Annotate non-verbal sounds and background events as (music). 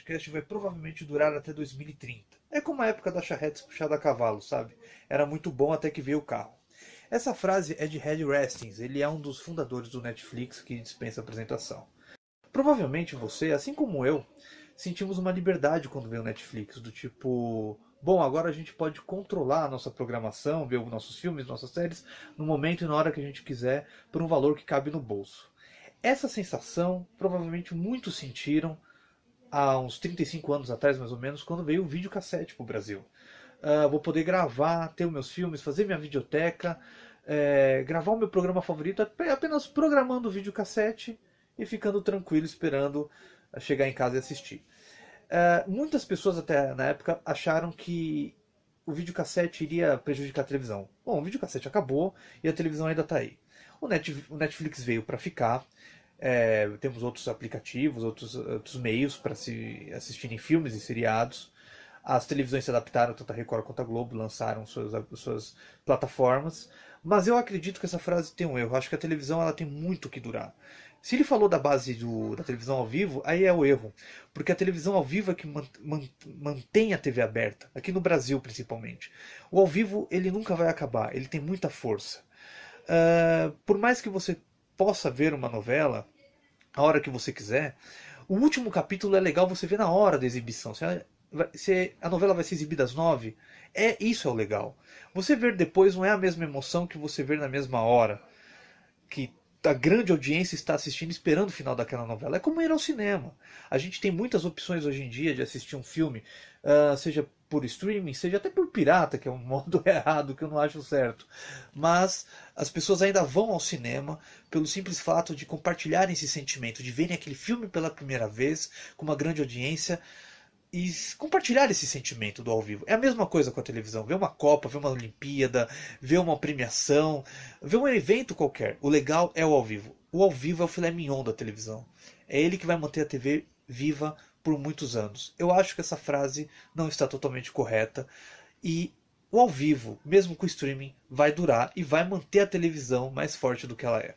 podcast vai provavelmente durar até 2030. É como a época da charrete puxada a cavalo, sabe? Era muito bom até que veio o carro. Essa frase é de Red Restings, ele é um dos fundadores do Netflix que dispensa apresentação. Provavelmente você, assim como eu, sentimos uma liberdade quando veio o Netflix, do tipo, bom, agora a gente pode controlar a nossa programação, ver os nossos filmes, nossas séries, no momento e na hora que a gente quiser, por um valor que cabe no bolso. Essa sensação provavelmente muitos sentiram há uns 35 anos atrás, mais ou menos, quando veio o videocassete para o Brasil. Uh, vou poder gravar, ter os meus filmes, fazer minha videoteca, é, gravar o meu programa favorito apenas programando o videocassete e ficando tranquilo esperando chegar em casa e assistir. Uh, muitas pessoas até na época acharam que o videocassete iria prejudicar a televisão. Bom, o videocassete acabou e a televisão ainda está aí. O, Net, o Netflix veio para ficar. É, temos outros aplicativos, outros, outros meios para se assistirem filmes e seriados. As televisões se adaptaram, tanto a Record quanto a Globo lançaram suas, suas plataformas. Mas eu acredito que essa frase tem um erro. Acho que a televisão ela tem muito que durar. Se ele falou da base do, da televisão ao vivo, aí é o erro. Porque a televisão ao vivo é que mantém a TV aberta, aqui no Brasil principalmente. O ao vivo ele nunca vai acabar, ele tem muita força. Uh, por mais que você possa ver uma novela a hora que você quiser, o último capítulo é legal você ver na hora da exibição. Se a, se a novela vai ser exibida às nove, é isso é o legal. Você ver depois não é a mesma emoção que você ver na mesma hora. Que a grande audiência está assistindo esperando o final daquela novela. É como ir ao cinema. A gente tem muitas opções hoje em dia de assistir um filme, uh, seja por streaming, seja até por pirata, que é um (laughs) modo errado, que eu não acho certo. Mas as pessoas ainda vão ao cinema pelo simples fato de compartilharem esse sentimento, de verem aquele filme pela primeira vez, com uma grande audiência e compartilhar esse sentimento do ao vivo. É a mesma coisa com a televisão. Ver uma Copa, ver uma Olimpíada, ver uma premiação, ver um evento qualquer. O legal é o ao vivo. O ao vivo é o filé mignon da televisão. É ele que vai manter a TV viva por muitos anos. Eu acho que essa frase não está totalmente correta e o ao vivo, mesmo com o streaming, vai durar e vai manter a televisão mais forte do que ela é.